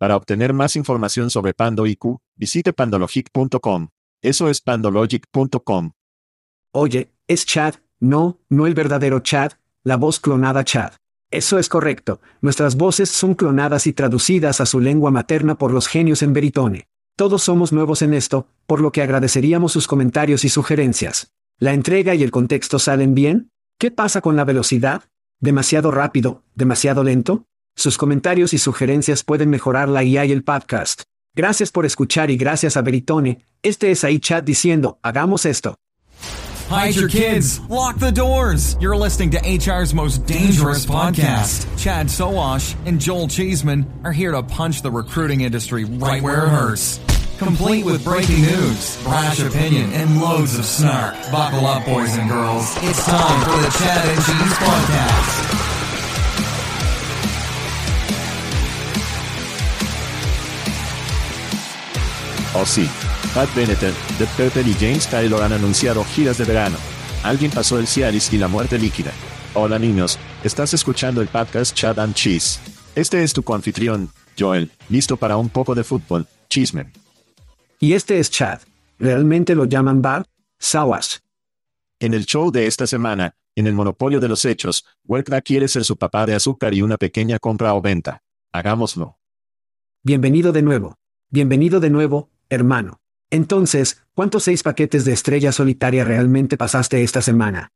Para obtener más información sobre Pando IQ, visite pandologic.com. Eso es pandologic.com. Oye, es Chad, no, no el verdadero Chad, la voz clonada Chad. Eso es correcto, nuestras voces son clonadas y traducidas a su lengua materna por los genios en Veritone. Todos somos nuevos en esto, por lo que agradeceríamos sus comentarios y sugerencias. ¿La entrega y el contexto salen bien? ¿Qué pasa con la velocidad? ¿Demasiado rápido? ¿Demasiado lento? Sus comentarios y sugerencias pueden mejorar la IA y el podcast. Gracias por escuchar y gracias a Veritone. Este es ahí chat diciendo, hagamos esto. Hide your kids. Lock the doors. You're listening to HR's most dangerous podcast. Chad Soash and Joel Cheeseman are here to punch the recruiting industry right where it hurts. Complete with breaking news, brash opinion, and loads of snark. Buckle up, boys and girls. It's time for the Chad and Cheese Podcast. Oh sí, Pat Benatar, The Pepper y James Taylor han anunciado giras de verano. Alguien pasó el Cialis y la muerte líquida. Hola niños, estás escuchando el podcast Chad and Cheese. Este es tu coanfitrión, Joel, listo para un poco de fútbol, chisme. Y este es Chad. ¿Realmente lo llaman Bar? Sawas. En el show de esta semana, en el monopolio de los hechos, Welkra quiere ser su papá de azúcar y una pequeña compra o venta. Hagámoslo. Bienvenido de nuevo. Bienvenido de nuevo, hermano. Entonces, ¿cuántos seis paquetes de estrella solitaria realmente pasaste esta semana?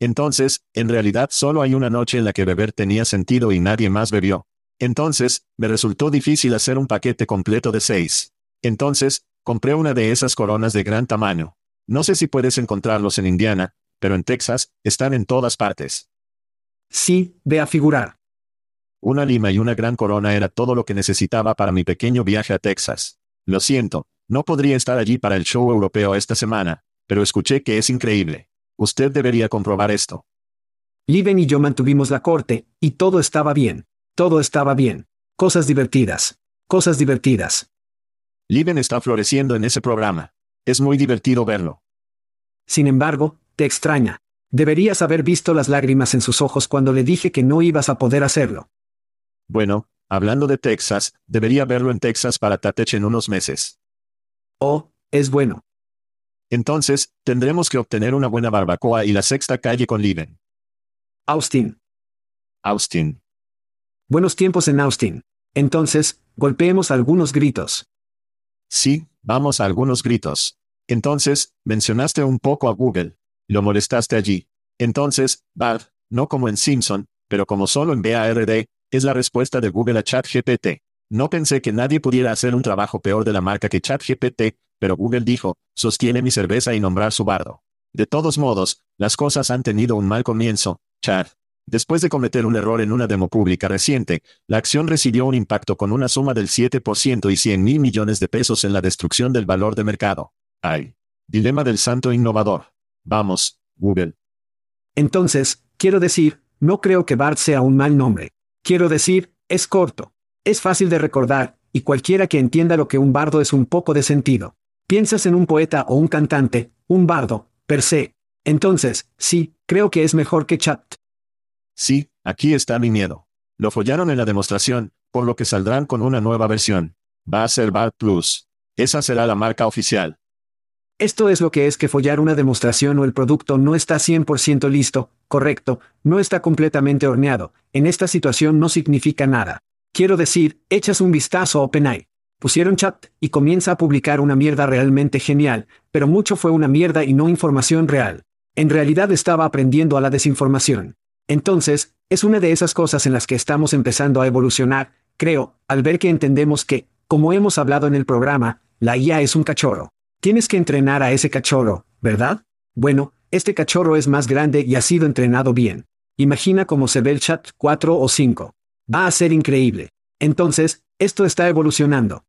Entonces, en realidad solo hay una noche en la que beber tenía sentido y nadie más bebió. Entonces, me resultó difícil hacer un paquete completo de seis. Entonces, compré una de esas coronas de gran tamaño. No sé si puedes encontrarlos en Indiana, pero en Texas, están en todas partes. Sí, ve a figurar. Una lima y una gran corona era todo lo que necesitaba para mi pequeño viaje a Texas. Lo siento, no podría estar allí para el show europeo esta semana, pero escuché que es increíble. Usted debería comprobar esto. Liven y yo mantuvimos la corte, y todo estaba bien. Todo estaba bien. Cosas divertidas. Cosas divertidas. Liven está floreciendo en ese programa. Es muy divertido verlo. Sin embargo, te extraña. Deberías haber visto las lágrimas en sus ojos cuando le dije que no ibas a poder hacerlo. Bueno, hablando de Texas, debería verlo en Texas para Tatech en unos meses. Oh, es bueno. Entonces, tendremos que obtener una buena barbacoa y la sexta calle con Liven. Austin. Austin. Buenos tiempos en Austin. Entonces, golpeemos algunos gritos. Sí, vamos a algunos gritos. Entonces, mencionaste un poco a Google. Lo molestaste allí. Entonces, Bart, no como en Simpson, pero como solo en BARD, es la respuesta de Google a ChatGPT. No pensé que nadie pudiera hacer un trabajo peor de la marca que ChatGPT, pero Google dijo, sostiene mi cerveza y nombrar su bardo. De todos modos, las cosas han tenido un mal comienzo, Chad. Después de cometer un error en una demo pública reciente, la acción recibió un impacto con una suma del 7% y 100 mil millones de pesos en la destrucción del valor de mercado. ¡Ay! Dilema del santo innovador. Vamos, Google. Entonces, quiero decir, no creo que Bart sea un mal nombre. Quiero decir, es corto. Es fácil de recordar, y cualquiera que entienda lo que un bardo es un poco de sentido. Piensas en un poeta o un cantante, un bardo, per se. Entonces, sí, creo que es mejor que chat. Sí, aquí está mi miedo. Lo follaron en la demostración, por lo que saldrán con una nueva versión. Va a ser Bart Plus. Esa será la marca oficial. Esto es lo que es que follar una demostración o el producto no está 100% listo, correcto, no está completamente horneado. En esta situación no significa nada. Quiero decir, echas un vistazo a OpenAI. Pusieron chat y comienza a publicar una mierda realmente genial, pero mucho fue una mierda y no información real. En realidad estaba aprendiendo a la desinformación. Entonces, es una de esas cosas en las que estamos empezando a evolucionar, creo, al ver que entendemos que, como hemos hablado en el programa, la IA es un cachorro. Tienes que entrenar a ese cachorro, ¿verdad? Bueno, este cachorro es más grande y ha sido entrenado bien. Imagina cómo se ve el chat 4 o 5. Va a ser increíble. Entonces, esto está evolucionando.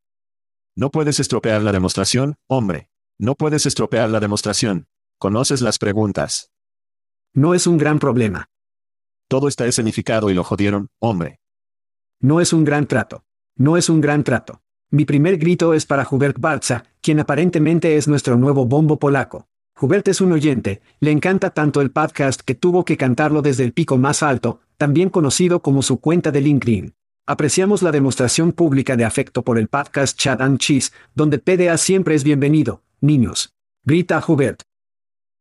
No puedes estropear la demostración, hombre. No puedes estropear la demostración. Conoces las preguntas. No es un gran problema. Todo está escenificado y lo jodieron, hombre. No es un gran trato. No es un gran trato. Mi primer grito es para Hubert Barza, quien aparentemente es nuestro nuevo bombo polaco. Hubert es un oyente, le encanta tanto el podcast que tuvo que cantarlo desde el pico más alto, también conocido como su cuenta de LinkedIn. Apreciamos la demostración pública de afecto por el podcast Chat and Cheese, donde PDA siempre es bienvenido, niños. Grita Hubert.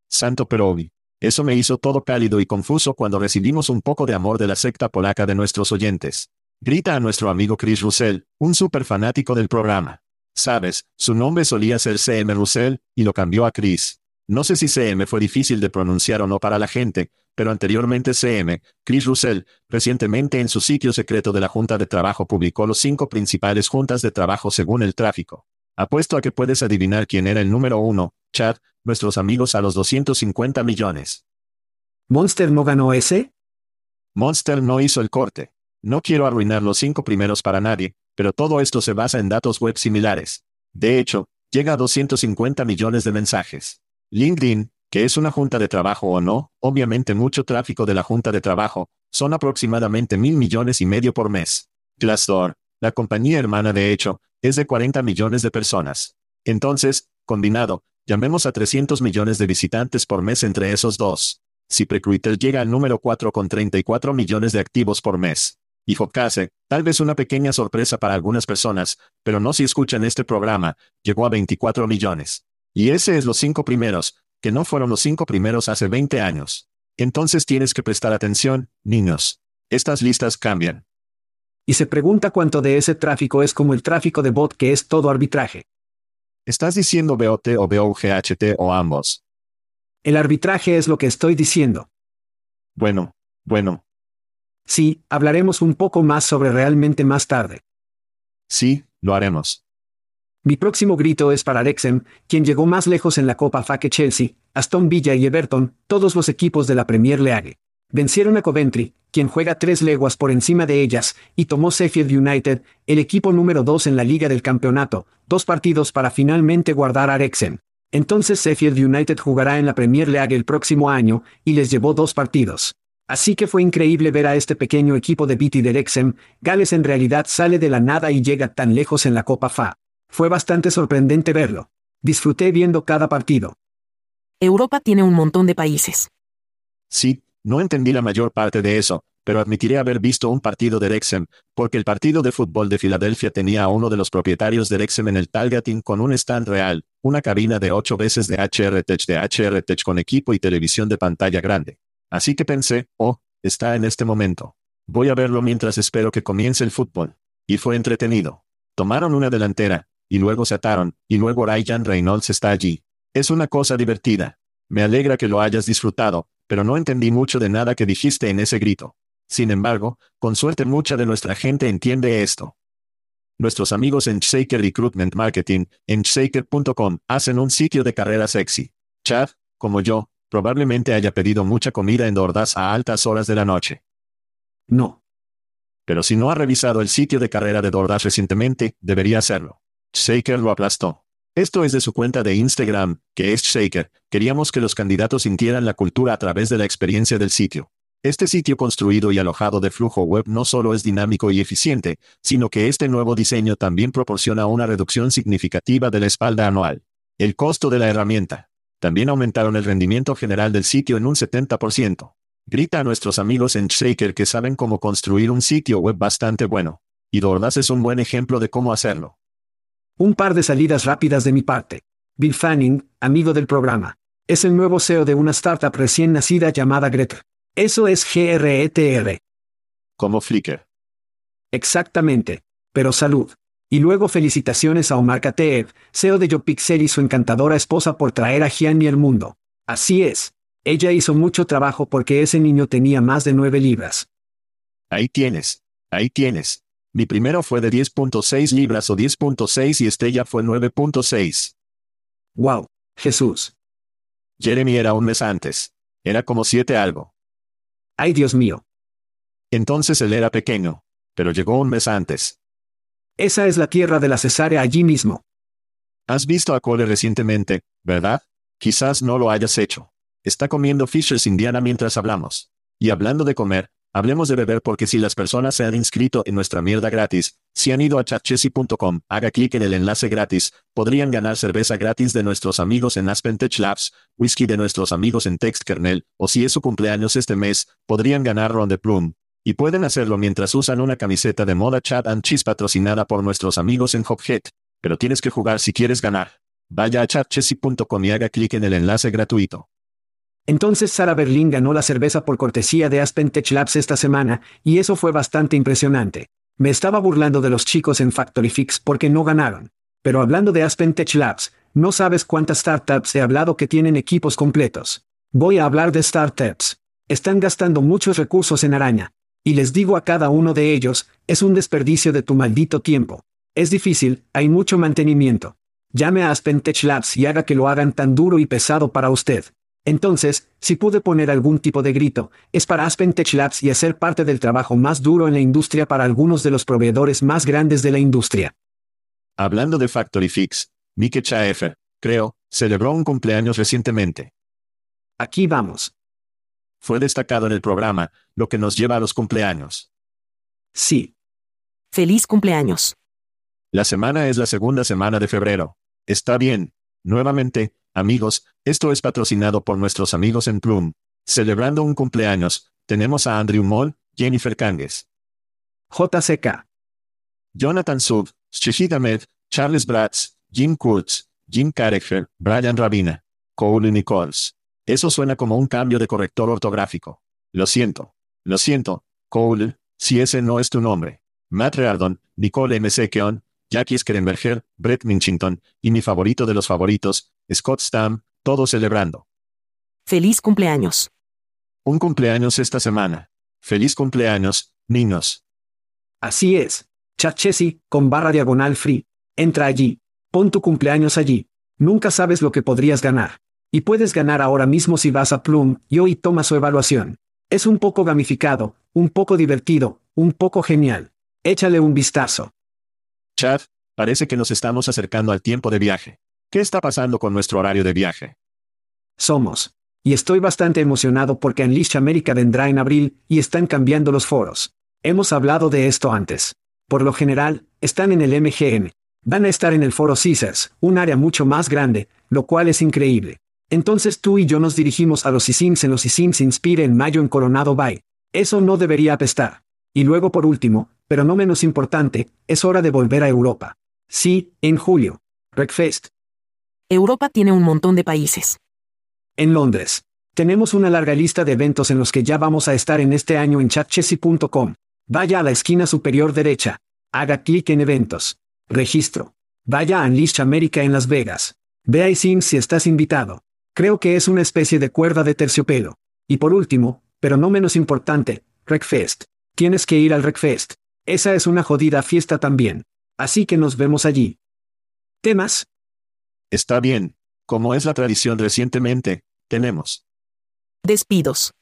Santo Perovi. Eso me hizo todo cálido y confuso cuando recibimos un poco de amor de la secta polaca de nuestros oyentes. Grita a nuestro amigo Chris Russell, un super fanático del programa. Sabes, su nombre solía ser CM Russell, y lo cambió a Chris. No sé si CM fue difícil de pronunciar o no para la gente, pero anteriormente CM, Chris Russell, recientemente en su sitio secreto de la Junta de Trabajo publicó los cinco principales juntas de trabajo según el tráfico. Apuesto a que puedes adivinar quién era el número uno, Chad, nuestros amigos a los 250 millones. ¿Monster no ganó ese? Monster no hizo el corte. No quiero arruinar los cinco primeros para nadie, pero todo esto se basa en datos web similares. De hecho, llega a 250 millones de mensajes. LinkedIn, que es una junta de trabajo o no, obviamente mucho tráfico de la junta de trabajo, son aproximadamente mil millones y medio por mes. Glassdoor, la compañía hermana de hecho, es de 40 millones de personas. Entonces, combinado, llamemos a 300 millones de visitantes por mes entre esos dos. Si Precruiter llega al número 4 con 34 millones de activos por mes. Y Focase, tal vez una pequeña sorpresa para algunas personas, pero no si escuchan este programa, llegó a 24 millones. Y ese es los cinco primeros, que no fueron los cinco primeros hace 20 años. Entonces tienes que prestar atención, niños. Estas listas cambian. Y se pregunta cuánto de ese tráfico es como el tráfico de bot que es todo arbitraje. ¿Estás diciendo BOT o BOGHT o ambos? El arbitraje es lo que estoy diciendo. Bueno, bueno. Sí, hablaremos un poco más sobre realmente más tarde. Sí, lo haremos. Mi próximo grito es para Rexham, quien llegó más lejos en la Copa FA que Chelsea, Aston Villa y Everton, todos los equipos de la Premier League. Vencieron a Coventry, quien juega tres leguas por encima de ellas, y tomó Sheffield United, el equipo número dos en la liga del campeonato, dos partidos para finalmente guardar a Rexham. Entonces Sheffield United jugará en la Premier League el próximo año, y les llevó dos partidos. Así que fue increíble ver a este pequeño equipo de Beatty de Rexham, Gales en realidad sale de la nada y llega tan lejos en la Copa FA. Fue bastante sorprendente verlo. Disfruté viendo cada partido. Europa tiene un montón de países. Sí, no entendí la mayor parte de eso, pero admitiré haber visto un partido de Rexham, porque el partido de fútbol de Filadelfia tenía a uno de los propietarios de Rexham en el Talgating con un stand real, una cabina de ocho veces de HR Tech de HR Tech con equipo y televisión de pantalla grande. Así que pensé, oh, está en este momento. Voy a verlo mientras espero que comience el fútbol. Y fue entretenido. Tomaron una delantera, y luego se ataron, y luego Ryan Reynolds está allí. Es una cosa divertida. Me alegra que lo hayas disfrutado, pero no entendí mucho de nada que dijiste en ese grito. Sin embargo, con suerte mucha de nuestra gente entiende esto. Nuestros amigos en Shaker Recruitment Marketing, en shaker.com, hacen un sitio de carrera sexy. Chad, como yo, probablemente haya pedido mucha comida en Dordas a altas horas de la noche. No. Pero si no ha revisado el sitio de carrera de DoorDash recientemente, debería hacerlo. Shaker lo aplastó. Esto es de su cuenta de Instagram, que es Shaker. Queríamos que los candidatos sintieran la cultura a través de la experiencia del sitio. Este sitio construido y alojado de flujo web no solo es dinámico y eficiente, sino que este nuevo diseño también proporciona una reducción significativa de la espalda anual. El costo de la herramienta. También aumentaron el rendimiento general del sitio en un 70%. Grita a nuestros amigos en Shaker que saben cómo construir un sitio web bastante bueno. Y DoorDash es un buen ejemplo de cómo hacerlo. Un par de salidas rápidas de mi parte. Bill Fanning, amigo del programa. Es el nuevo CEO de una startup recién nacida llamada Gretter. Eso es GRETR. Como Flickr. Exactamente. Pero salud. Y luego felicitaciones a Omar Kateev, CEO de YoPixel y su encantadora esposa por traer a Gianni al mundo. Así es. Ella hizo mucho trabajo porque ese niño tenía más de nueve libras. Ahí tienes. Ahí tienes. Mi primero fue de 10.6 libras o 10.6 y este ya fue 9.6. Wow. Jesús. Jeremy era un mes antes. Era como siete algo. Ay Dios mío. Entonces él era pequeño. Pero llegó un mes antes. Esa es la tierra de la cesárea allí mismo. Has visto a Cole recientemente, ¿verdad? Quizás no lo hayas hecho. Está comiendo Fishers Indiana mientras hablamos. Y hablando de comer, hablemos de beber porque si las personas se han inscrito en nuestra mierda gratis, si han ido a chatchessy.com, haga clic en el enlace gratis, podrían ganar cerveza gratis de nuestros amigos en Aspen Tech Labs, whisky de nuestros amigos en TextKernel, o si es su cumpleaños este mes, podrían ganar Ron de Plum. Y pueden hacerlo mientras usan una camiseta de moda Chat and Cheese patrocinada por nuestros amigos en Hophead. Pero tienes que jugar si quieres ganar. Vaya a chatchessy.com y haga clic en el enlace gratuito. Entonces Sara Berlin ganó la cerveza por cortesía de Aspen Tech Labs esta semana, y eso fue bastante impresionante. Me estaba burlando de los chicos en Factory Fix porque no ganaron. Pero hablando de Aspen Tech Labs, no sabes cuántas startups he hablado que tienen equipos completos. Voy a hablar de startups. Están gastando muchos recursos en araña. Y les digo a cada uno de ellos, es un desperdicio de tu maldito tiempo. Es difícil, hay mucho mantenimiento. Llame a Aspen Tech Labs y haga que lo hagan tan duro y pesado para usted. Entonces, si pude poner algún tipo de grito, es para Aspen Tech Labs y hacer parte del trabajo más duro en la industria para algunos de los proveedores más grandes de la industria. Hablando de Factory Fix, Mike Chaefer, creo, celebró un cumpleaños recientemente. Aquí vamos. Fue destacado en el programa, lo que nos lleva a los cumpleaños. Sí. Feliz cumpleaños. La semana es la segunda semana de febrero. Está bien. Nuevamente, amigos, esto es patrocinado por nuestros amigos en Plum. Celebrando un cumpleaños, tenemos a Andrew Moll, Jennifer Canges, JCK. Jonathan Sub, Shishid Ahmed, Charles Bratz, Jim Kurtz, Jim Carriger, Brian Rabina, Cole Nichols. Eso suena como un cambio de corrector ortográfico. Lo siento. Lo siento, Cole, si ese no es tu nombre. Matt Reardon, Nicole M. Sekeon, Jackie Skrenberger, Brett Minchington, y mi favorito de los favoritos, Scott Stamm, todos celebrando. Feliz cumpleaños. Un cumpleaños esta semana. Feliz cumpleaños, niños. Así es. Chat Chessy, con barra diagonal free. Entra allí. Pon tu cumpleaños allí. Nunca sabes lo que podrías ganar. Y puedes ganar ahora mismo si vas a Plum, yo y toma su evaluación. Es un poco gamificado, un poco divertido, un poco genial. Échale un vistazo. Chad, parece que nos estamos acercando al tiempo de viaje. ¿Qué está pasando con nuestro horario de viaje? Somos. Y estoy bastante emocionado porque Unleash America vendrá en abril y están cambiando los foros. Hemos hablado de esto antes. Por lo general, están en el MGM. Van a estar en el foro Caesars, un área mucho más grande, lo cual es increíble. Entonces tú y yo nos dirigimos a los Isims en los Isims Inspire en mayo en Coronado Bay. Eso no debería apestar. Y luego por último, pero no menos importante, es hora de volver a Europa. Sí, en julio. Wreckfest. Europa tiene un montón de países. En Londres. Tenemos una larga lista de eventos en los que ya vamos a estar en este año en chatchessy.com. Vaya a la esquina superior derecha. Haga clic en eventos. Registro. Vaya a Unleash America en Las Vegas. Ve a Sims si estás invitado. Creo que es una especie de cuerda de terciopelo. Y por último, pero no menos importante, Wreckfest. Tienes que ir al Wreckfest. Esa es una jodida fiesta también. Así que nos vemos allí. ¿Temas? Está bien. Como es la tradición recientemente, tenemos Despidos.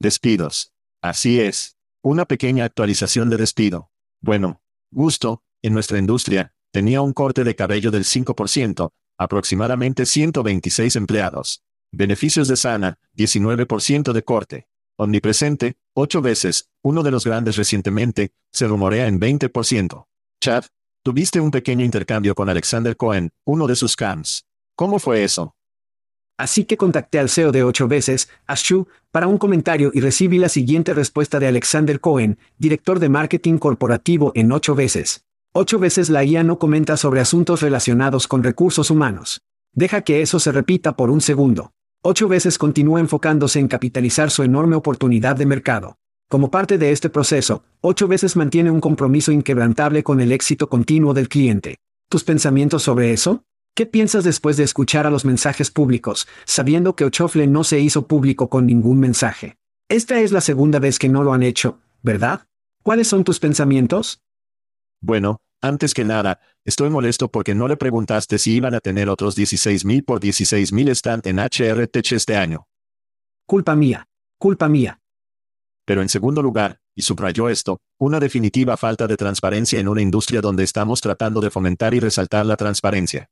despidos. Así es. Una pequeña actualización de despido. Bueno, gusto, en nuestra industria, tenía un corte de cabello del 5%, aproximadamente 126 empleados. Beneficios de Sana, 19% de corte. Omnipresente, 8 veces, uno de los grandes recientemente, se rumorea en 20%. Chad, tuviste un pequeño intercambio con Alexander Cohen, uno de sus cams. ¿Cómo fue eso? Así que contacté al CEO de ocho veces, Ashu, para un comentario y recibí la siguiente respuesta de Alexander Cohen, director de marketing corporativo en ocho veces. Ocho veces la IA no comenta sobre asuntos relacionados con recursos humanos. Deja que eso se repita por un segundo. Ocho veces continúa enfocándose en capitalizar su enorme oportunidad de mercado. Como parte de este proceso, ocho veces mantiene un compromiso inquebrantable con el éxito continuo del cliente. ¿Tus pensamientos sobre eso? ¿Qué piensas después de escuchar a los mensajes públicos, sabiendo que Ochofle no se hizo público con ningún mensaje? Esta es la segunda vez que no lo han hecho, ¿verdad? ¿Cuáles son tus pensamientos? Bueno, antes que nada, estoy molesto porque no le preguntaste si iban a tener otros 16.000 por 16.000 stand en HRTech este año. Culpa mía. Culpa mía. Pero en segundo lugar, y subrayó esto, una definitiva falta de transparencia en una industria donde estamos tratando de fomentar y resaltar la transparencia.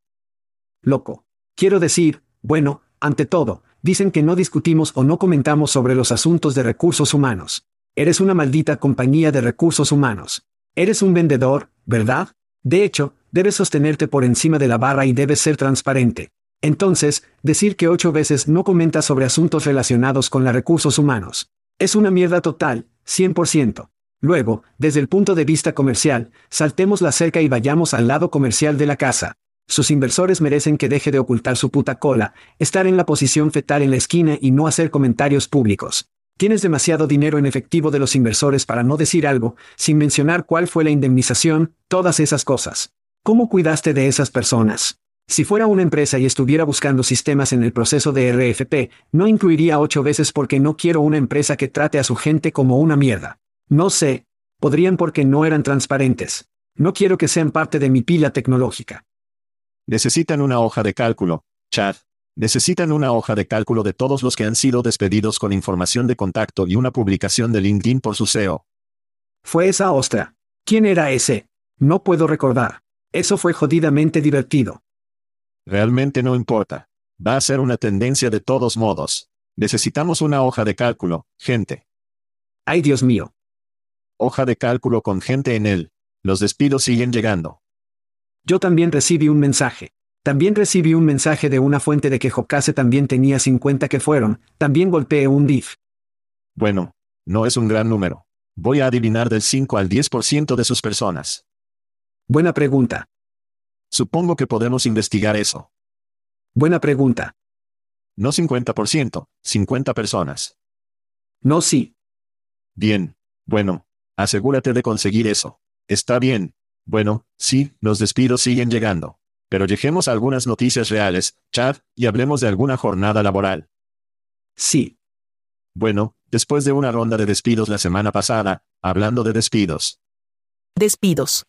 Loco. Quiero decir, bueno, ante todo, dicen que no discutimos o no comentamos sobre los asuntos de recursos humanos. Eres una maldita compañía de recursos humanos. Eres un vendedor, ¿verdad? De hecho, debes sostenerte por encima de la barra y debes ser transparente. Entonces, decir que ocho veces no comentas sobre asuntos relacionados con los recursos humanos. Es una mierda total, 100%. Luego, desde el punto de vista comercial, saltemos la cerca y vayamos al lado comercial de la casa. Sus inversores merecen que deje de ocultar su puta cola, estar en la posición fetal en la esquina y no hacer comentarios públicos. Tienes demasiado dinero en efectivo de los inversores para no decir algo, sin mencionar cuál fue la indemnización, todas esas cosas. ¿Cómo cuidaste de esas personas? Si fuera una empresa y estuviera buscando sistemas en el proceso de RFP, no incluiría ocho veces porque no quiero una empresa que trate a su gente como una mierda. No sé. Podrían porque no eran transparentes. No quiero que sean parte de mi pila tecnológica. Necesitan una hoja de cálculo, Chad. Necesitan una hoja de cálculo de todos los que han sido despedidos con información de contacto y una publicación de LinkedIn por su CEO. Fue esa ostra. ¿Quién era ese? No puedo recordar. Eso fue jodidamente divertido. Realmente no importa. Va a ser una tendencia de todos modos. Necesitamos una hoja de cálculo, gente. Ay Dios mío. Hoja de cálculo con gente en él. Los despidos siguen llegando. Yo también recibí un mensaje. También recibí un mensaje de una fuente de que Jokase también tenía 50 que fueron, también golpeé un div. Bueno, no es un gran número. Voy a adivinar del 5 al 10% de sus personas. Buena pregunta. Supongo que podemos investigar eso. Buena pregunta. No 50%, 50 personas. No sí. Bien. Bueno, asegúrate de conseguir eso. Está bien. Bueno, sí, los despidos siguen llegando. Pero lleguemos a algunas noticias reales, Chad, y hablemos de alguna jornada laboral. Sí. Bueno, después de una ronda de despidos la semana pasada, hablando de despidos. Despidos.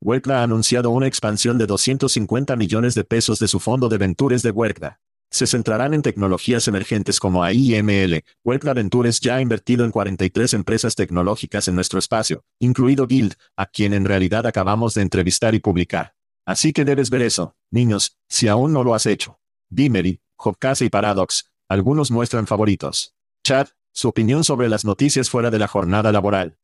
Huerta ha anunciado una expansión de 250 millones de pesos de su fondo de Ventures de Huerta. Se centrarán en tecnologías emergentes como AIML. Huerta Ventures ya ha invertido en 43 empresas tecnológicas en nuestro espacio, incluido Guild, a quien en realidad acabamos de entrevistar y publicar. Así que debes ver eso, niños, si aún no lo has hecho. Dimery, Hopcase y Paradox, algunos muestran favoritos. Chad, su opinión sobre las noticias fuera de la jornada laboral.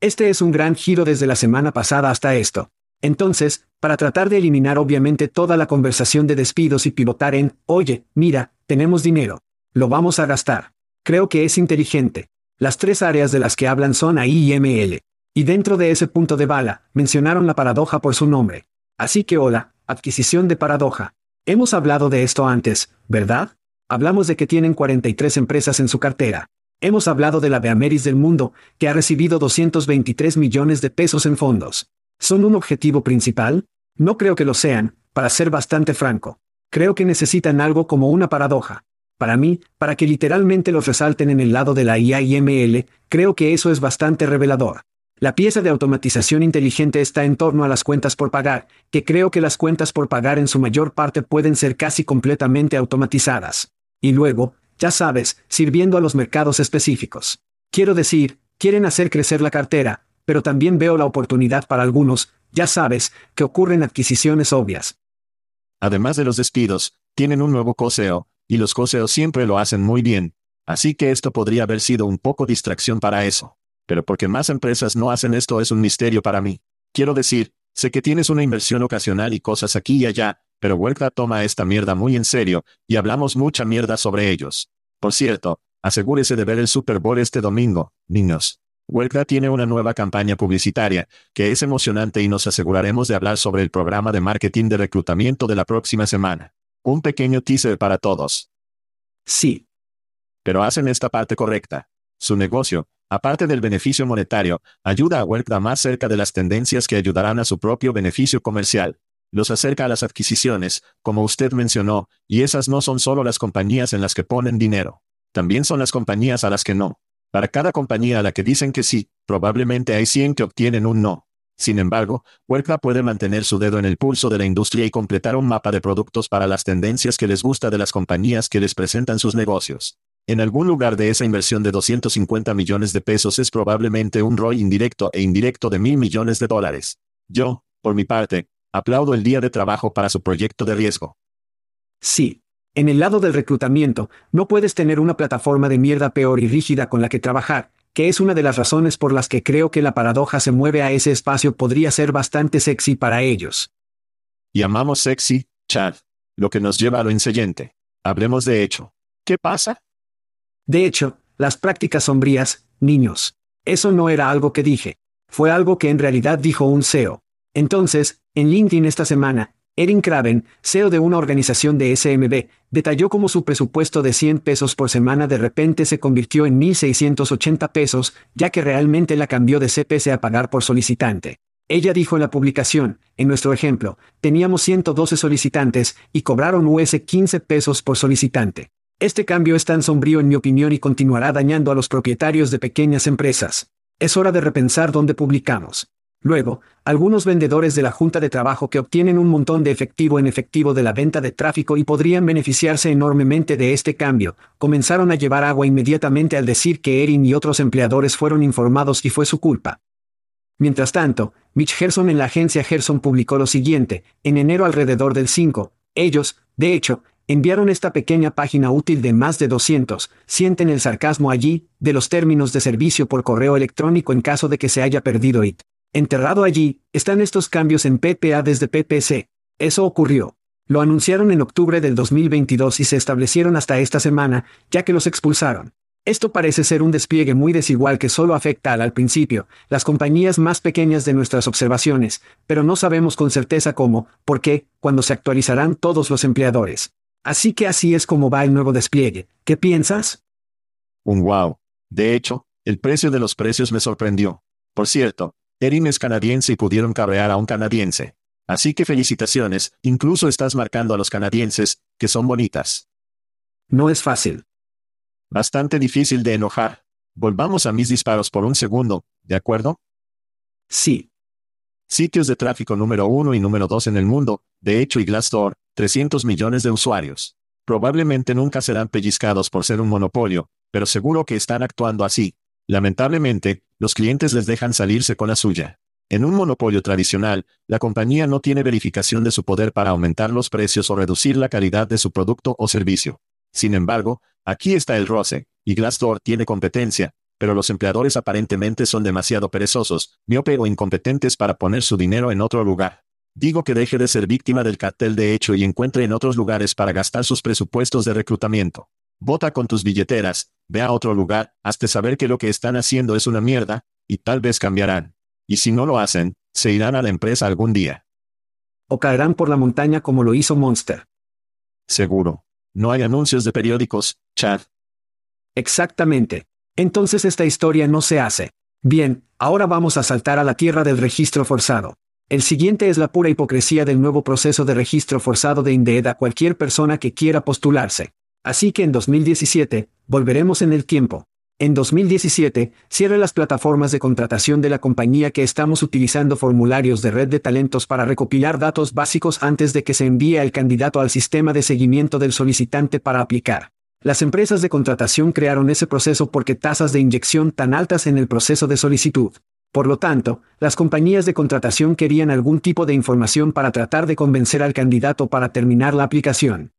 Este es un gran giro desde la semana pasada hasta esto. Entonces, para tratar de eliminar obviamente toda la conversación de despidos y pivotar en, oye, mira, tenemos dinero. Lo vamos a gastar. Creo que es inteligente. Las tres áreas de las que hablan son AI y ML. Y dentro de ese punto de bala, mencionaron la paradoja por su nombre. Así que hola, adquisición de paradoja. Hemos hablado de esto antes, ¿verdad? Hablamos de que tienen 43 empresas en su cartera. Hemos hablado de la Beameris del mundo, que ha recibido 223 millones de pesos en fondos. ¿Son un objetivo principal? No creo que lo sean, para ser bastante franco. Creo que necesitan algo como una paradoja. Para mí, para que literalmente los resalten en el lado de la IA y ML, creo que eso es bastante revelador. La pieza de automatización inteligente está en torno a las cuentas por pagar, que creo que las cuentas por pagar en su mayor parte pueden ser casi completamente automatizadas. Y luego, ya sabes, sirviendo a los mercados específicos. Quiero decir, quieren hacer crecer la cartera, pero también veo la oportunidad para algunos, ya sabes, que ocurren adquisiciones obvias. Además de los despidos, tienen un nuevo coseo, y los coseos siempre lo hacen muy bien. Así que esto podría haber sido un poco distracción para eso pero porque más empresas no hacen esto es un misterio para mí. Quiero decir, sé que tienes una inversión ocasional y cosas aquí y allá, pero Huerta toma esta mierda muy en serio, y hablamos mucha mierda sobre ellos. Por cierto, asegúrese de ver el Super Bowl este domingo, niños. Huerta tiene una nueva campaña publicitaria, que es emocionante y nos aseguraremos de hablar sobre el programa de marketing de reclutamiento de la próxima semana. Un pequeño teaser para todos. Sí. Pero hacen esta parte correcta. Su negocio, Aparte del beneficio monetario, ayuda a Workda más cerca de las tendencias que ayudarán a su propio beneficio comercial. Los acerca a las adquisiciones, como usted mencionó, y esas no son solo las compañías en las que ponen dinero. También son las compañías a las que no. Para cada compañía a la que dicen que sí, probablemente hay 100 que obtienen un no. Sin embargo, Workda puede mantener su dedo en el pulso de la industria y completar un mapa de productos para las tendencias que les gusta de las compañías que les presentan sus negocios. En algún lugar de esa inversión de 250 millones de pesos es probablemente un ROI indirecto e indirecto de mil millones de dólares. Yo, por mi parte, aplaudo el día de trabajo para su proyecto de riesgo. Sí. En el lado del reclutamiento, no puedes tener una plataforma de mierda peor y rígida con la que trabajar, que es una de las razones por las que creo que la paradoja se mueve a ese espacio podría ser bastante sexy para ellos. Llamamos sexy, Chad. Lo que nos lleva a lo insiguiente. Hablemos de hecho. ¿Qué pasa? De hecho, las prácticas sombrías, niños. Eso no era algo que dije. Fue algo que en realidad dijo un CEO. Entonces, en LinkedIn esta semana, Erin Craven, CEO de una organización de SMB, detalló cómo su presupuesto de 100 pesos por semana de repente se convirtió en 1.680 pesos, ya que realmente la cambió de CPC a pagar por solicitante. Ella dijo en la publicación, en nuestro ejemplo, teníamos 112 solicitantes y cobraron US 15 pesos por solicitante. Este cambio es tan sombrío en mi opinión y continuará dañando a los propietarios de pequeñas empresas. Es hora de repensar dónde publicamos. Luego, algunos vendedores de la Junta de Trabajo que obtienen un montón de efectivo en efectivo de la venta de tráfico y podrían beneficiarse enormemente de este cambio, comenzaron a llevar agua inmediatamente al decir que Erin y otros empleadores fueron informados y fue su culpa. Mientras tanto, Mitch Gerson en la agencia Gerson publicó lo siguiente, en enero alrededor del 5, ellos, de hecho, enviaron esta pequeña página útil de más de 200, sienten el sarcasmo allí, de los términos de servicio por correo electrónico en caso de que se haya perdido IT. Enterrado allí, están estos cambios en PPA desde PPC. Eso ocurrió. Lo anunciaron en octubre del 2022 y se establecieron hasta esta semana, ya que los expulsaron. Esto parece ser un despliegue muy desigual que solo afecta al, al principio, las compañías más pequeñas de nuestras observaciones, pero no sabemos con certeza cómo, por qué, cuando se actualizarán todos los empleadores. Así que así es como va el nuevo despliegue. ¿Qué piensas? Un wow. De hecho, el precio de los precios me sorprendió. Por cierto, Erin es canadiense y pudieron carrear a un canadiense. Así que felicitaciones, incluso estás marcando a los canadienses, que son bonitas. No es fácil. Bastante difícil de enojar. Volvamos a mis disparos por un segundo, ¿de acuerdo? Sí. Sitios de tráfico número uno y número dos en el mundo, de hecho y Glassdoor, 300 millones de usuarios. Probablemente nunca serán pellizcados por ser un monopolio, pero seguro que están actuando así. Lamentablemente, los clientes les dejan salirse con la suya. En un monopolio tradicional, la compañía no tiene verificación de su poder para aumentar los precios o reducir la calidad de su producto o servicio. Sin embargo, aquí está el roce, y Glassdoor tiene competencia, pero los empleadores aparentemente son demasiado perezosos, miope o incompetentes para poner su dinero en otro lugar. Digo que deje de ser víctima del cartel de hecho y encuentre en otros lugares para gastar sus presupuestos de reclutamiento. Vota con tus billeteras, ve a otro lugar, hazte saber que lo que están haciendo es una mierda, y tal vez cambiarán. Y si no lo hacen, se irán a la empresa algún día. O caerán por la montaña como lo hizo Monster. Seguro. No hay anuncios de periódicos, Chad. Exactamente. Entonces esta historia no se hace. Bien, ahora vamos a saltar a la tierra del registro forzado. El siguiente es la pura hipocresía del nuevo proceso de registro forzado de Indeed a cualquier persona que quiera postularse. Así que en 2017, volveremos en el tiempo. En 2017, cierre las plataformas de contratación de la compañía que estamos utilizando formularios de red de talentos para recopilar datos básicos antes de que se envíe al candidato al sistema de seguimiento del solicitante para aplicar. Las empresas de contratación crearon ese proceso porque tasas de inyección tan altas en el proceso de solicitud. Por lo tanto, las compañías de contratación querían algún tipo de información para tratar de convencer al candidato para terminar la aplicación.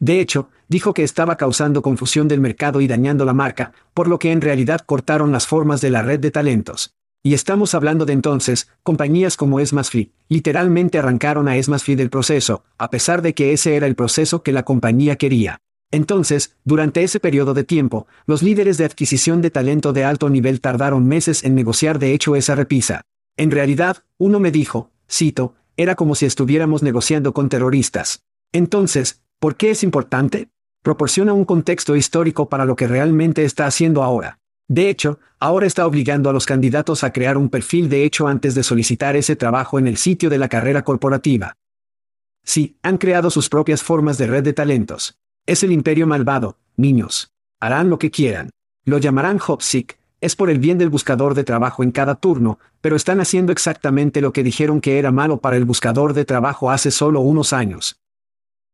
De hecho, dijo que estaba causando confusión del mercado y dañando la marca, por lo que en realidad cortaron las formas de la red de talentos. Y estamos hablando de entonces, compañías como EsmasFree, literalmente arrancaron a EsmasFree del proceso, a pesar de que ese era el proceso que la compañía quería. Entonces, durante ese periodo de tiempo, los líderes de adquisición de talento de alto nivel tardaron meses en negociar de hecho esa repisa. En realidad, uno me dijo, cito, era como si estuviéramos negociando con terroristas. Entonces, ¿Por qué es importante? Proporciona un contexto histórico para lo que realmente está haciendo ahora. De hecho, ahora está obligando a los candidatos a crear un perfil de hecho antes de solicitar ese trabajo en el sitio de la carrera corporativa. Sí, han creado sus propias formas de red de talentos. Es el imperio malvado, niños. Harán lo que quieran. Lo llamarán Hopsick, es por el bien del buscador de trabajo en cada turno, pero están haciendo exactamente lo que dijeron que era malo para el buscador de trabajo hace solo unos años.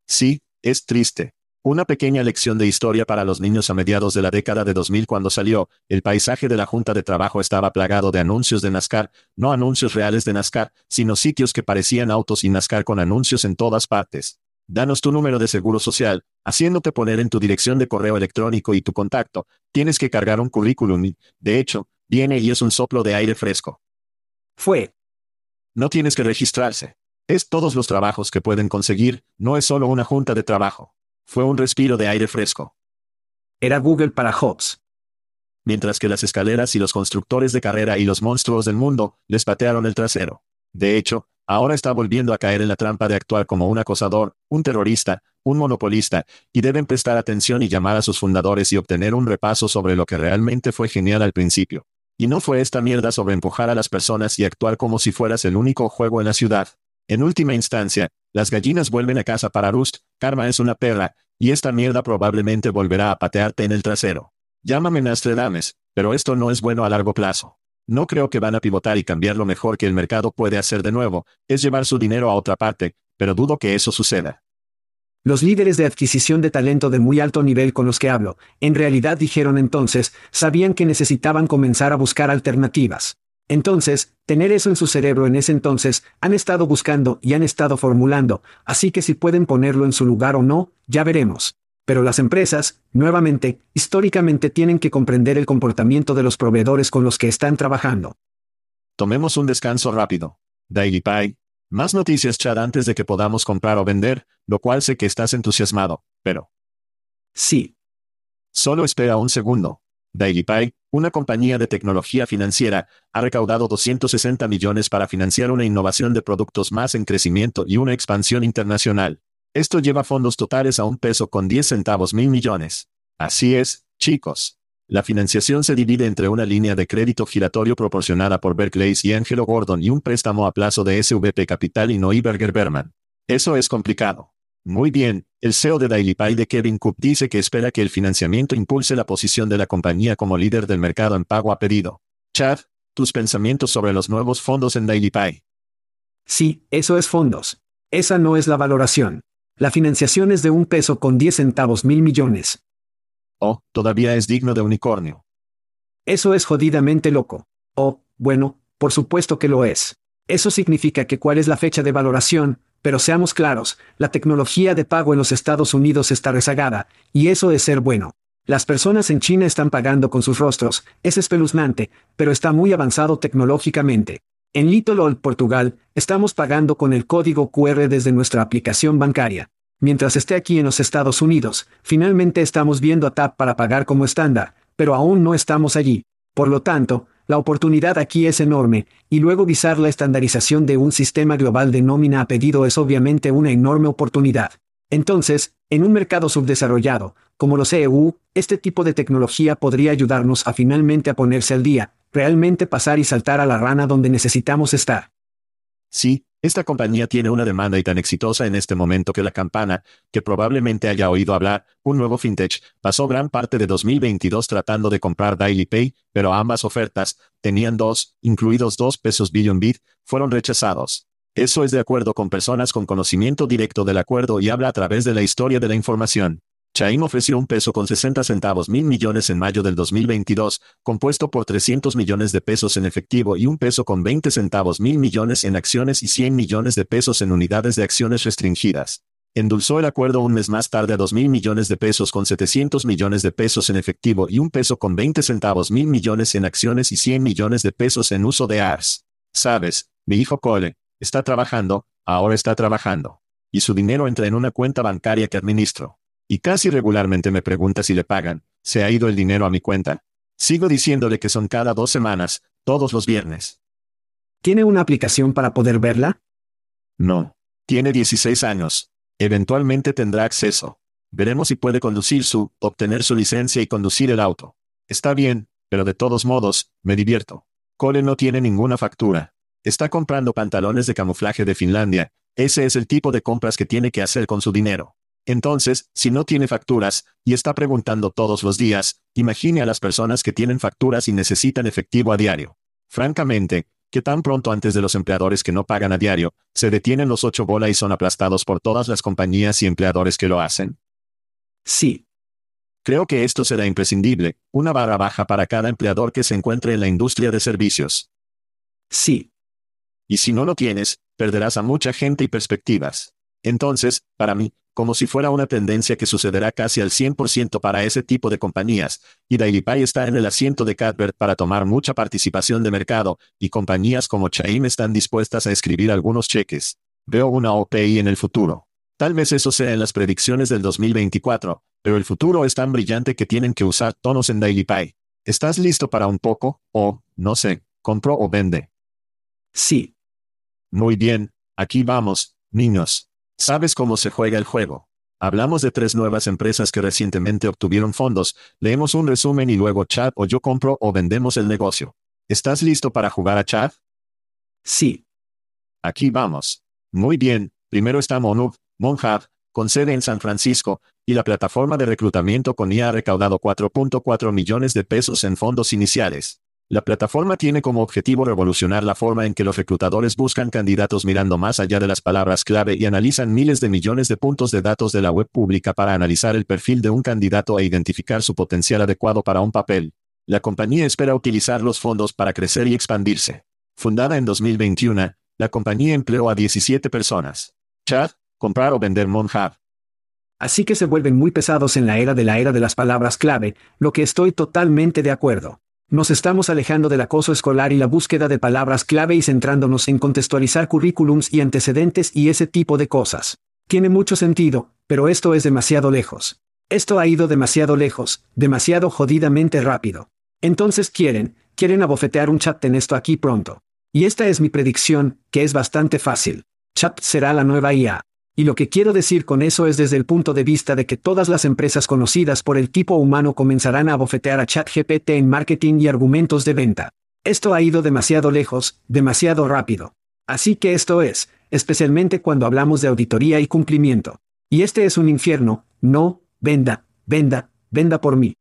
Sí, es triste. Una pequeña lección de historia para los niños a mediados de la década de 2000 cuando salió, el paisaje de la Junta de Trabajo estaba plagado de anuncios de NASCAR, no anuncios reales de NASCAR, sino sitios que parecían autos y NASCAR con anuncios en todas partes. Danos tu número de seguro social, haciéndote poner en tu dirección de correo electrónico y tu contacto. Tienes que cargar un currículum y, de hecho, viene y es un soplo de aire fresco. Fue. No tienes que registrarse. Es todos los trabajos que pueden conseguir, no es solo una junta de trabajo. Fue un respiro de aire fresco. Era Google para Hobbs. Mientras que las escaleras y los constructores de carrera y los monstruos del mundo les patearon el trasero. De hecho, ahora está volviendo a caer en la trampa de actuar como un acosador, un terrorista, un monopolista, y deben prestar atención y llamar a sus fundadores y obtener un repaso sobre lo que realmente fue genial al principio. Y no fue esta mierda sobre empujar a las personas y actuar como si fueras el único juego en la ciudad. En última instancia, las gallinas vuelven a casa para Rust, Karma es una perra, y esta mierda probablemente volverá a patearte en el trasero. Llámame Nastradames, pero esto no es bueno a largo plazo. No creo que van a pivotar y cambiar lo mejor que el mercado puede hacer de nuevo, es llevar su dinero a otra parte, pero dudo que eso suceda. Los líderes de adquisición de talento de muy alto nivel con los que hablo, en realidad dijeron entonces, sabían que necesitaban comenzar a buscar alternativas. Entonces, tener eso en su cerebro en ese entonces, han estado buscando y han estado formulando, así que si pueden ponerlo en su lugar o no, ya veremos. Pero las empresas, nuevamente, históricamente tienen que comprender el comportamiento de los proveedores con los que están trabajando. Tomemos un descanso rápido. Daily Pie. Más noticias, Chad, antes de que podamos comprar o vender, lo cual sé que estás entusiasmado, pero... Sí. Solo espera un segundo. Daily Pie, una compañía de tecnología financiera, ha recaudado 260 millones para financiar una innovación de productos más en crecimiento y una expansión internacional. Esto lleva fondos totales a un peso con 10 centavos mil millones. Así es, chicos. La financiación se divide entre una línea de crédito giratorio proporcionada por Berkeley y Angelo Gordon y un préstamo a plazo de SVP Capital y Neuberger Berman. Eso es complicado. Muy bien, el CEO de DailyPay de Kevin Cook dice que espera que el financiamiento impulse la posición de la compañía como líder del mercado en pago a pedido. Chad, tus pensamientos sobre los nuevos fondos en DailyPay. Sí, eso es fondos. Esa no es la valoración. La financiación es de un peso con 10 centavos mil millones. Oh, todavía es digno de unicornio. Eso es jodidamente loco. Oh, bueno, por supuesto que lo es. Eso significa que cuál es la fecha de valoración, pero seamos claros, la tecnología de pago en los Estados Unidos está rezagada, y eso es ser bueno. Las personas en China están pagando con sus rostros, es espeluznante, pero está muy avanzado tecnológicamente. En Little Portugal, estamos pagando con el código QR desde nuestra aplicación bancaria. Mientras esté aquí en los Estados Unidos, finalmente estamos viendo a TAP para pagar como estándar, pero aún no estamos allí. Por lo tanto, la oportunidad aquí es enorme, y luego visar la estandarización de un sistema global de nómina a pedido es obviamente una enorme oportunidad. Entonces, en un mercado subdesarrollado, como los EU, este tipo de tecnología podría ayudarnos a finalmente a ponerse al día, realmente pasar y saltar a la rana donde necesitamos estar. Sí, esta compañía tiene una demanda y tan exitosa en este momento que la campana, que probablemente haya oído hablar, un nuevo fintech, pasó gran parte de 2022 tratando de comprar DailyPay, pero ambas ofertas, tenían dos, incluidos dos pesos billion bit, fueron rechazados. Eso es de acuerdo con personas con conocimiento directo del acuerdo y habla a través de la historia de la información. Chaim ofreció un peso con 60 centavos mil millones en mayo del 2022, compuesto por 300 millones de pesos en efectivo y un peso con 20 centavos mil millones en acciones y 100 millones de pesos en unidades de acciones restringidas. Endulzó el acuerdo un mes más tarde a 2 mil millones de pesos con 700 millones de pesos en efectivo y un peso con 20 centavos mil millones en acciones y 100 millones de pesos en uso de ARS. Sabes, mi hijo Cole, está trabajando, ahora está trabajando. Y su dinero entra en una cuenta bancaria que administro. Y casi regularmente me pregunta si le pagan, ¿se ha ido el dinero a mi cuenta? Sigo diciéndole que son cada dos semanas, todos los viernes. ¿Tiene una aplicación para poder verla? No. Tiene 16 años. Eventualmente tendrá acceso. Veremos si puede conducir su, obtener su licencia y conducir el auto. Está bien, pero de todos modos, me divierto. Cole no tiene ninguna factura. Está comprando pantalones de camuflaje de Finlandia. Ese es el tipo de compras que tiene que hacer con su dinero. Entonces, si no tiene facturas, y está preguntando todos los días, imagine a las personas que tienen facturas y necesitan efectivo a diario. Francamente, que tan pronto antes de los empleadores que no pagan a diario, se detienen los ocho bola y son aplastados por todas las compañías y empleadores que lo hacen? Sí. Creo que esto será imprescindible, una barra baja para cada empleador que se encuentre en la industria de servicios. Sí. Y si no lo tienes, perderás a mucha gente y perspectivas. Entonces, para mí, como si fuera una tendencia que sucederá casi al 100% para ese tipo de compañías, y DailyPay está en el asiento de Cadbert para tomar mucha participación de mercado, y compañías como Chaim están dispuestas a escribir algunos cheques. Veo una OPI en el futuro. Tal vez eso sea en las predicciones del 2024, pero el futuro es tan brillante que tienen que usar tonos en DailyPay. ¿Estás listo para un poco? O, no sé, compro o vende. Sí. Muy bien, aquí vamos, niños. Sabes cómo se juega el juego. Hablamos de tres nuevas empresas que recientemente obtuvieron fondos, leemos un resumen y luego Chad o yo compro o vendemos el negocio. ¿Estás listo para jugar a Chad? Sí. Aquí vamos. Muy bien, primero está Monub, Monhub, con sede en San Francisco, y la plataforma de reclutamiento con IA ha recaudado 4.4 millones de pesos en fondos iniciales. La plataforma tiene como objetivo revolucionar la forma en que los reclutadores buscan candidatos mirando más allá de las palabras clave y analizan miles de millones de puntos de datos de la web pública para analizar el perfil de un candidato e identificar su potencial adecuado para un papel. La compañía espera utilizar los fondos para crecer y expandirse. Fundada en 2021, la compañía empleó a 17 personas. Chad, comprar o vender Monhub. Así que se vuelven muy pesados en la era de la era de las palabras clave, lo que estoy totalmente de acuerdo. Nos estamos alejando del acoso escolar y la búsqueda de palabras clave y centrándonos en contextualizar currículums y antecedentes y ese tipo de cosas. Tiene mucho sentido, pero esto es demasiado lejos. Esto ha ido demasiado lejos, demasiado jodidamente rápido. Entonces quieren, quieren abofetear un chat en esto aquí pronto. Y esta es mi predicción, que es bastante fácil. Chat será la nueva IA. Y lo que quiero decir con eso es desde el punto de vista de que todas las empresas conocidas por el tipo humano comenzarán a bofetear a ChatGPT en marketing y argumentos de venta. Esto ha ido demasiado lejos, demasiado rápido. Así que esto es, especialmente cuando hablamos de auditoría y cumplimiento. Y este es un infierno, no, venda, venda, venda por mí.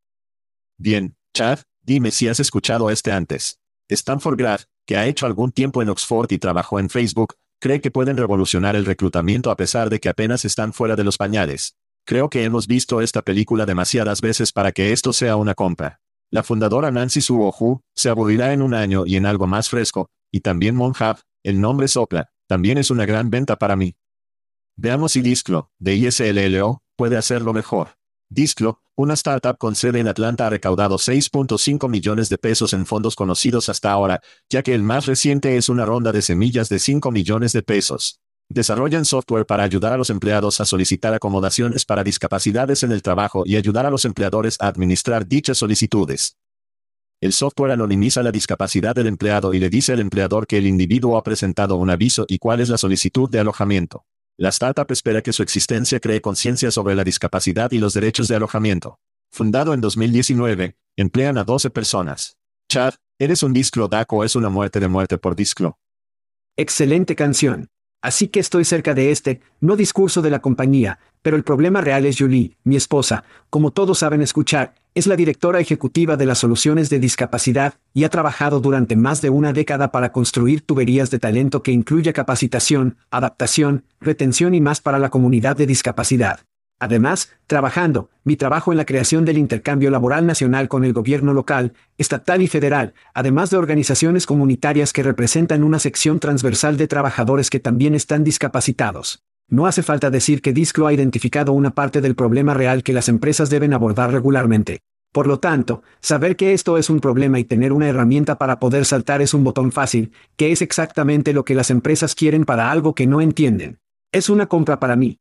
Bien, Chad, dime si has escuchado este antes. Stanford Grad, que ha hecho algún tiempo en Oxford y trabajó en Facebook, cree que pueden revolucionar el reclutamiento a pesar de que apenas están fuera de los pañales. Creo que hemos visto esta película demasiadas veces para que esto sea una compra. La fundadora Nancy Suohu se aburrirá en un año y en algo más fresco, y también Monhub, el nombre sopla, también es una gran venta para mí. Veamos si Disclo, de ISLLO, puede hacerlo mejor. Disclo, una startup con sede en Atlanta ha recaudado 6.5 millones de pesos en fondos conocidos hasta ahora, ya que el más reciente es una ronda de semillas de 5 millones de pesos. Desarrollan software para ayudar a los empleados a solicitar acomodaciones para discapacidades en el trabajo y ayudar a los empleadores a administrar dichas solicitudes. El software anonimiza la discapacidad del empleado y le dice al empleador que el individuo ha presentado un aviso y cuál es la solicitud de alojamiento. La startup espera que su existencia cree conciencia sobre la discapacidad y los derechos de alojamiento. Fundado en 2019, emplean a 12 personas. Chad, ¿eres un disclo DAC o es una muerte de muerte por disclo? Excelente canción. Así que estoy cerca de este, no discurso de la compañía, pero el problema real es Julie, mi esposa, como todos saben escuchar, es la directora ejecutiva de las soluciones de discapacidad y ha trabajado durante más de una década para construir tuberías de talento que incluya capacitación, adaptación, retención y más para la comunidad de discapacidad. Además, trabajando, mi trabajo en la creación del intercambio laboral nacional con el gobierno local, estatal y federal, además de organizaciones comunitarias que representan una sección transversal de trabajadores que también están discapacitados. No hace falta decir que Disclo ha identificado una parte del problema real que las empresas deben abordar regularmente. Por lo tanto, saber que esto es un problema y tener una herramienta para poder saltar es un botón fácil, que es exactamente lo que las empresas quieren para algo que no entienden. Es una compra para mí.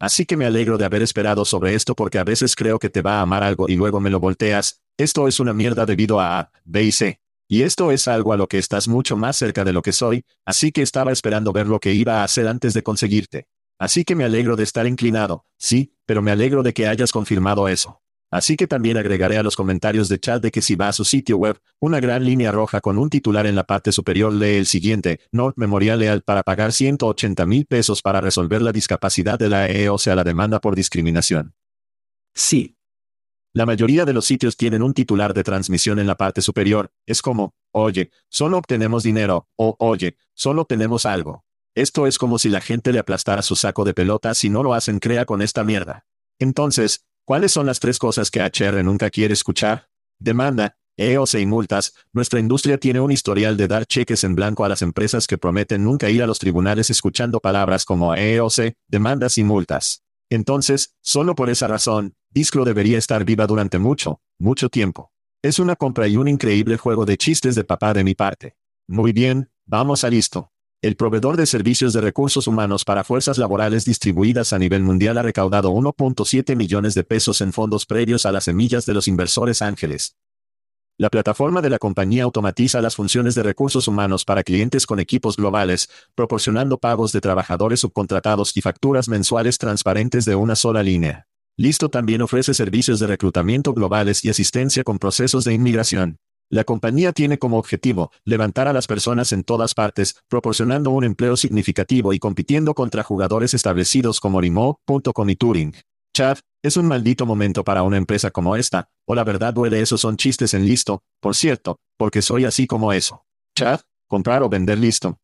Así que me alegro de haber esperado sobre esto porque a veces creo que te va a amar algo y luego me lo volteas, esto es una mierda debido a A, B y C. Y esto es algo a lo que estás mucho más cerca de lo que soy, así que estaba esperando ver lo que iba a hacer antes de conseguirte. Así que me alegro de estar inclinado, sí, pero me alegro de que hayas confirmado eso. Así que también agregaré a los comentarios de chat de que si va a su sitio web, una gran línea roja con un titular en la parte superior lee el siguiente, North Memorial Leal para pagar 180 mil pesos para resolver la discapacidad de la EE o sea la demanda por discriminación. Sí. La mayoría de los sitios tienen un titular de transmisión en la parte superior, es como, oye, solo obtenemos dinero, o oye, solo obtenemos algo. Esto es como si la gente le aplastara su saco de pelota si no lo hacen crea con esta mierda. Entonces, ¿Cuáles son las tres cosas que HR nunca quiere escuchar? Demanda, EOC y multas. Nuestra industria tiene un historial de dar cheques en blanco a las empresas que prometen nunca ir a los tribunales escuchando palabras como EOC, demandas y multas. Entonces, solo por esa razón, Disclo debería estar viva durante mucho, mucho tiempo. Es una compra y un increíble juego de chistes de papá de mi parte. Muy bien, vamos a listo. El proveedor de servicios de recursos humanos para fuerzas laborales distribuidas a nivel mundial ha recaudado 1.7 millones de pesos en fondos previos a las semillas de los inversores ángeles. La plataforma de la compañía automatiza las funciones de recursos humanos para clientes con equipos globales, proporcionando pagos de trabajadores subcontratados y facturas mensuales transparentes de una sola línea. Listo también ofrece servicios de reclutamiento globales y asistencia con procesos de inmigración. La compañía tiene como objetivo levantar a las personas en todas partes, proporcionando un empleo significativo y compitiendo contra jugadores establecidos como Limo.com y Turing. Chad, es un maldito momento para una empresa como esta, o la verdad duele esos son chistes en listo, por cierto, porque soy así como eso. Chad, comprar o vender listo.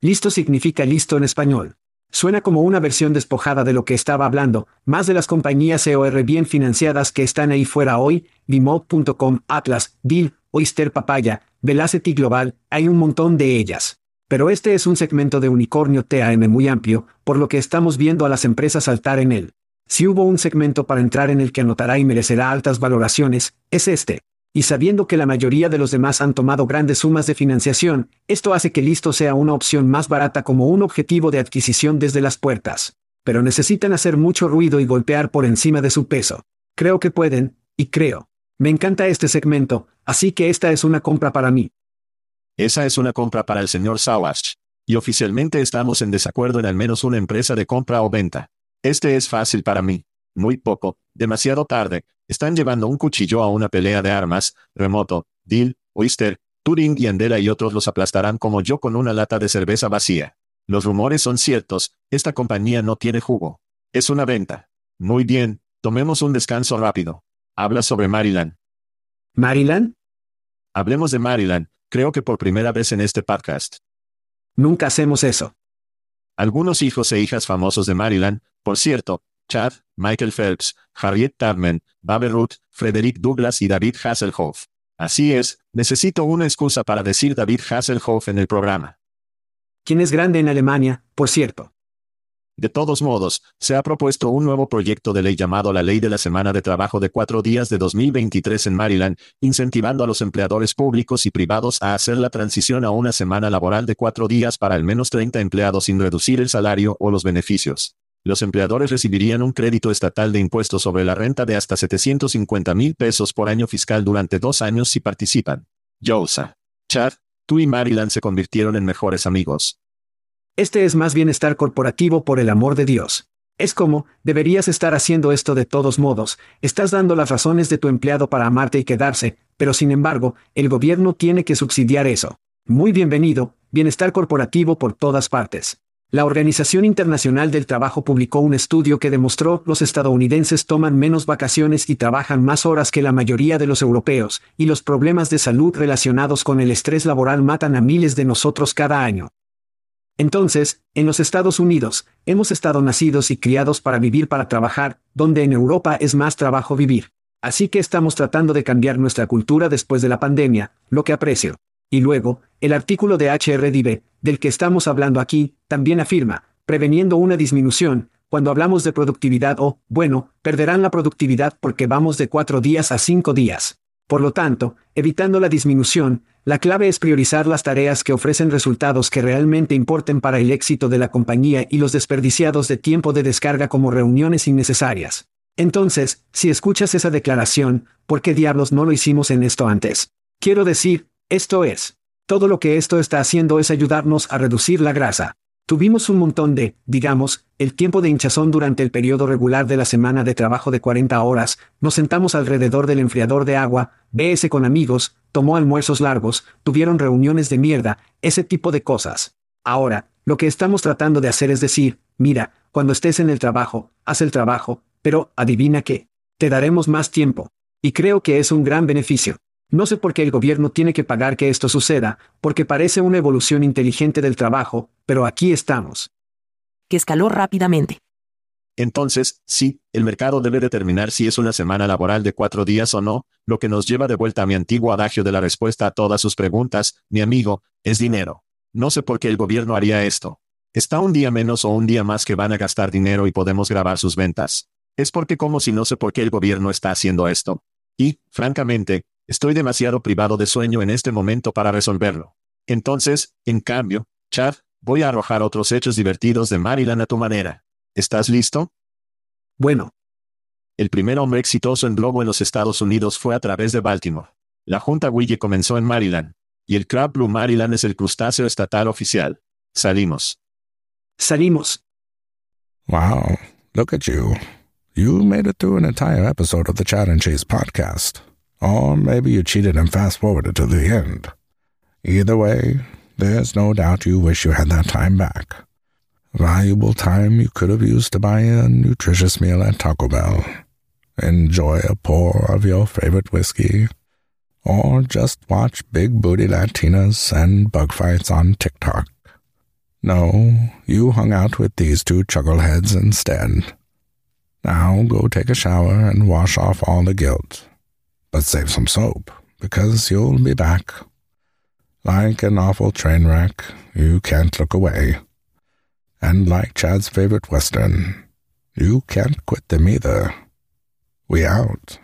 Listo significa listo en español. Suena como una versión despojada de lo que estaba hablando, más de las compañías EOR bien financiadas que están ahí fuera hoy, Bimop.com, Atlas, Bill, Oyster Papaya, Velocity Global, hay un montón de ellas. Pero este es un segmento de unicornio TAM muy amplio, por lo que estamos viendo a las empresas saltar en él. Si hubo un segmento para entrar en el que anotará y merecerá altas valoraciones, es este. Y sabiendo que la mayoría de los demás han tomado grandes sumas de financiación, esto hace que Listo sea una opción más barata como un objetivo de adquisición desde las puertas. Pero necesitan hacer mucho ruido y golpear por encima de su peso. Creo que pueden, y creo. Me encanta este segmento, así que esta es una compra para mí. Esa es una compra para el señor Sawash. Y oficialmente estamos en desacuerdo en al menos una empresa de compra o venta. Este es fácil para mí. Muy poco, demasiado tarde, están llevando un cuchillo a una pelea de armas, remoto, Dill, Oyster, Turing y Andela y otros los aplastarán como yo con una lata de cerveza vacía. Los rumores son ciertos, esta compañía no tiene jugo. Es una venta. Muy bien, tomemos un descanso rápido. Habla sobre Maryland. ¿Maryland? Hablemos de Maryland, creo que por primera vez en este podcast. Nunca hacemos eso. Algunos hijos e hijas famosos de Maryland, por cierto, Chad, Michael Phelps, Harriet Tubman, Babe Ruth, Frederick Douglass y David Hasselhoff. Así es, necesito una excusa para decir David Hasselhoff en el programa. ¿Quién es grande en Alemania, por cierto? De todos modos, se ha propuesto un nuevo proyecto de ley llamado la Ley de la Semana de Trabajo de Cuatro Días de 2023 en Maryland, incentivando a los empleadores públicos y privados a hacer la transición a una semana laboral de cuatro días para al menos 30 empleados sin reducir el salario o los beneficios los empleadores recibirían un crédito estatal de impuestos sobre la renta de hasta 750 mil pesos por año fiscal durante dos años si participan. Yosa. Chad, tú y Maryland se convirtieron en mejores amigos. Este es más bienestar corporativo por el amor de Dios. Es como, deberías estar haciendo esto de todos modos, estás dando las razones de tu empleado para amarte y quedarse, pero sin embargo, el gobierno tiene que subsidiar eso. Muy bienvenido, bienestar corporativo por todas partes. La Organización Internacional del Trabajo publicó un estudio que demostró los estadounidenses toman menos vacaciones y trabajan más horas que la mayoría de los europeos, y los problemas de salud relacionados con el estrés laboral matan a miles de nosotros cada año. Entonces, en los Estados Unidos, hemos estado nacidos y criados para vivir para trabajar, donde en Europa es más trabajo vivir. Así que estamos tratando de cambiar nuestra cultura después de la pandemia, lo que aprecio. Y luego, el artículo de HRDB, del que estamos hablando aquí, también afirma, preveniendo una disminución, cuando hablamos de productividad o, bueno, perderán la productividad porque vamos de cuatro días a cinco días. Por lo tanto, evitando la disminución, la clave es priorizar las tareas que ofrecen resultados que realmente importen para el éxito de la compañía y los desperdiciados de tiempo de descarga como reuniones innecesarias. Entonces, si escuchas esa declaración, ¿por qué diablos no lo hicimos en esto antes? Quiero decir, esto es, todo lo que esto está haciendo es ayudarnos a reducir la grasa. Tuvimos un montón de, digamos, el tiempo de hinchazón durante el periodo regular de la semana de trabajo de 40 horas, nos sentamos alrededor del enfriador de agua, BS con amigos, tomó almuerzos largos, tuvieron reuniones de mierda, ese tipo de cosas. Ahora, lo que estamos tratando de hacer es decir, mira, cuando estés en el trabajo, haz el trabajo, pero, adivina qué, te daremos más tiempo. Y creo que es un gran beneficio. No sé por qué el gobierno tiene que pagar que esto suceda, porque parece una evolución inteligente del trabajo, pero aquí estamos. Que escaló rápidamente. Entonces, sí, el mercado debe determinar si es una semana laboral de cuatro días o no, lo que nos lleva de vuelta a mi antiguo adagio de la respuesta a todas sus preguntas, mi amigo, es dinero. No sé por qué el gobierno haría esto. Está un día menos o un día más que van a gastar dinero y podemos grabar sus ventas. Es porque como si no sé por qué el gobierno está haciendo esto. Y, francamente, estoy demasiado privado de sueño en este momento para resolverlo. Entonces, en cambio, Chad, voy a arrojar otros hechos divertidos de Maryland a tu manera. ¿Estás listo? Bueno, El primer hombre exitoso en globo en los Estados Unidos fue a través de Baltimore. La Junta Willie comenzó en Maryland. Y el Crab Blue Maryland es el crustáceo estatal oficial. Salimos. salimos. Wow, look at you. You made it through an entire episode of the Chat and Chase podcast. Or maybe you cheated and fast forwarded to the end. Either way, there's no doubt you wish you had that time back. Valuable time you could have used to buy a nutritious meal at Taco Bell, enjoy a pour of your favorite whiskey, or just watch big booty Latinas and bug fights on TikTok. No, you hung out with these two chuckleheads instead. Now go take a shower and wash off all the guilt. But save some soap, because you'll be back. Like an awful train wreck, you can't look away. And like Chad's favorite Western, you can't quit them either. We out.